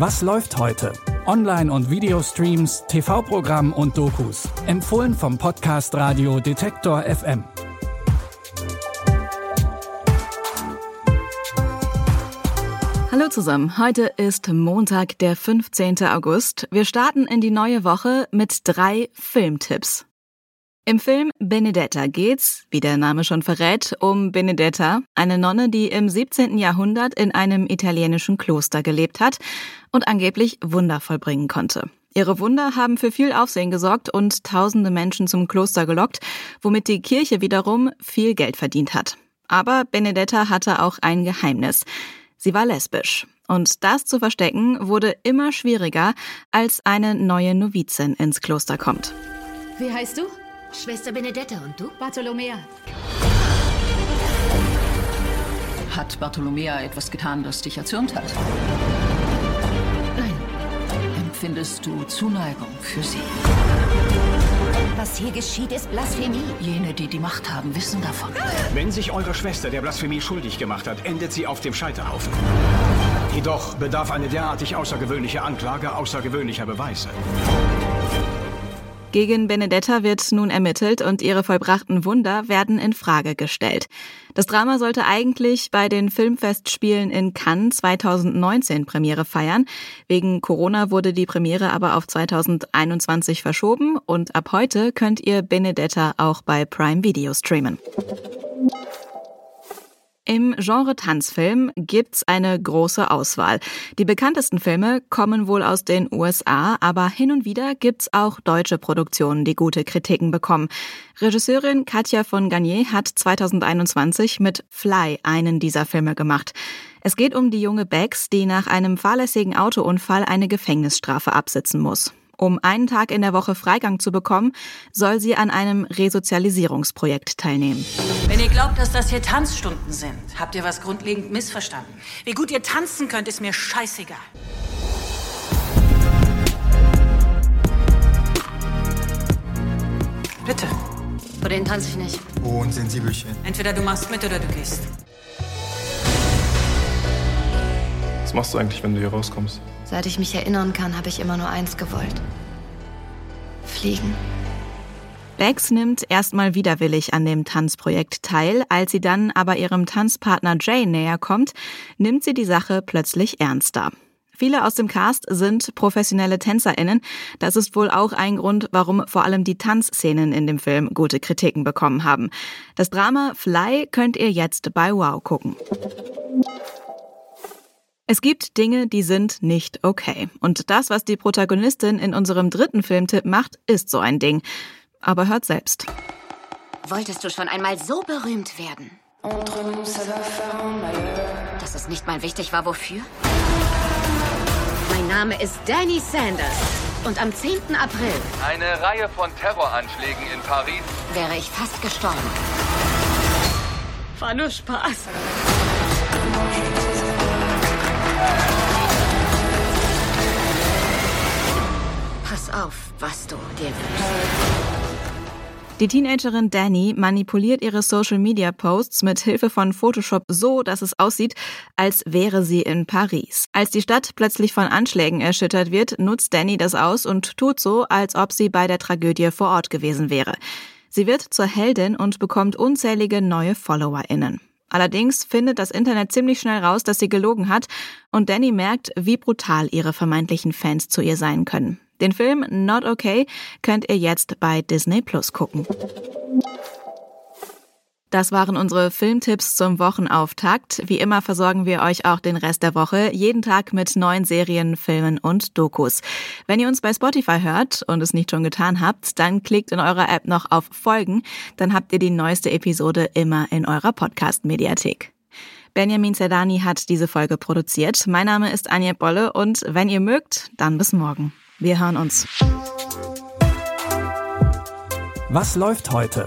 Was läuft heute? Online- und Videostreams, TV-Programm und Dokus. Empfohlen vom Podcast Radio Detektor FM. Hallo zusammen, heute ist Montag, der 15. August. Wir starten in die neue Woche mit drei Filmtipps. Im Film Benedetta geht's, wie der Name schon verrät, um Benedetta, eine Nonne, die im 17. Jahrhundert in einem italienischen Kloster gelebt hat und angeblich Wunder vollbringen konnte. Ihre Wunder haben für viel Aufsehen gesorgt und tausende Menschen zum Kloster gelockt, womit die Kirche wiederum viel Geld verdient hat. Aber Benedetta hatte auch ein Geheimnis. Sie war lesbisch. Und das zu verstecken wurde immer schwieriger, als eine neue Novizin ins Kloster kommt. Wie heißt du? Schwester Benedetta und du? Bartolomea. Hat Bartolomea etwas getan, das dich erzürnt hat? Nein. Empfindest du Zuneigung für sie? Was hier geschieht, ist Blasphemie. Jene, die die Macht haben, wissen davon. Wenn sich eure Schwester der Blasphemie schuldig gemacht hat, endet sie auf dem Scheiterhaufen. Jedoch bedarf eine derartig außergewöhnliche Anklage außergewöhnlicher Beweise. Gegen Benedetta wird nun ermittelt und ihre vollbrachten Wunder werden in Frage gestellt. Das Drama sollte eigentlich bei den Filmfestspielen in Cannes 2019 Premiere feiern. Wegen Corona wurde die Premiere aber auf 2021 verschoben und ab heute könnt ihr Benedetta auch bei Prime Video streamen. Im Genre Tanzfilm gibt's eine große Auswahl. Die bekanntesten Filme kommen wohl aus den USA, aber hin und wieder gibt's auch deutsche Produktionen, die gute Kritiken bekommen. Regisseurin Katja von Garnier hat 2021 mit Fly einen dieser Filme gemacht. Es geht um die junge Bex, die nach einem fahrlässigen Autounfall eine Gefängnisstrafe absitzen muss. Um einen Tag in der Woche Freigang zu bekommen, soll sie an einem Resozialisierungsprojekt teilnehmen. Wenn ihr glaubt, dass das hier Tanzstunden sind, habt ihr was grundlegend missverstanden. Wie gut ihr tanzen könnt, ist mir scheißegal. Bitte. Vor denen tanze ich nicht. Oh, ein Sensibelchen. Entweder du machst mit oder du gehst. Was machst du eigentlich, wenn du hier rauskommst? Seit ich mich erinnern kann, habe ich immer nur eins gewollt. Fliegen. Bex nimmt erstmal widerwillig an dem Tanzprojekt teil, als sie dann aber ihrem Tanzpartner Jay näher kommt, nimmt sie die Sache plötzlich ernster. Viele aus dem Cast sind professionelle TänzerInnen. Das ist wohl auch ein Grund, warum vor allem die Tanzszenen in dem Film gute Kritiken bekommen haben. Das Drama Fly könnt ihr jetzt bei Wow gucken. Es gibt Dinge, die sind nicht okay. Und das, was die Protagonistin in unserem dritten Filmtipp macht, ist so ein Ding. Aber hört selbst. Wolltest du schon einmal so berühmt werden? Dass es nicht mal wichtig war, wofür? Mein Name ist Danny Sanders. Und am 10. April Eine Reihe von Terroranschlägen in Paris. wäre ich fast gestorben. War nur Spaß. Pass auf, was du dir wünschst. Die Teenagerin Danny manipuliert ihre Social-Media-Posts mit Hilfe von Photoshop so, dass es aussieht, als wäre sie in Paris. Als die Stadt plötzlich von Anschlägen erschüttert wird, nutzt Danny das aus und tut so, als ob sie bei der Tragödie vor Ort gewesen wäre. Sie wird zur Heldin und bekommt unzählige neue FollowerInnen. Allerdings findet das Internet ziemlich schnell raus, dass sie gelogen hat und Danny merkt, wie brutal ihre vermeintlichen Fans zu ihr sein können. Den Film Not Okay könnt ihr jetzt bei Disney Plus gucken. Das waren unsere Filmtipps zum Wochenauftakt. Wie immer versorgen wir euch auch den Rest der Woche jeden Tag mit neuen Serien, Filmen und Dokus. Wenn ihr uns bei Spotify hört und es nicht schon getan habt, dann klickt in eurer App noch auf Folgen, dann habt ihr die neueste Episode immer in eurer Podcast-Mediathek. Benjamin Zerdani hat diese Folge produziert. Mein Name ist Anja Bolle und wenn ihr mögt, dann bis morgen. Wir hören uns. Was läuft heute?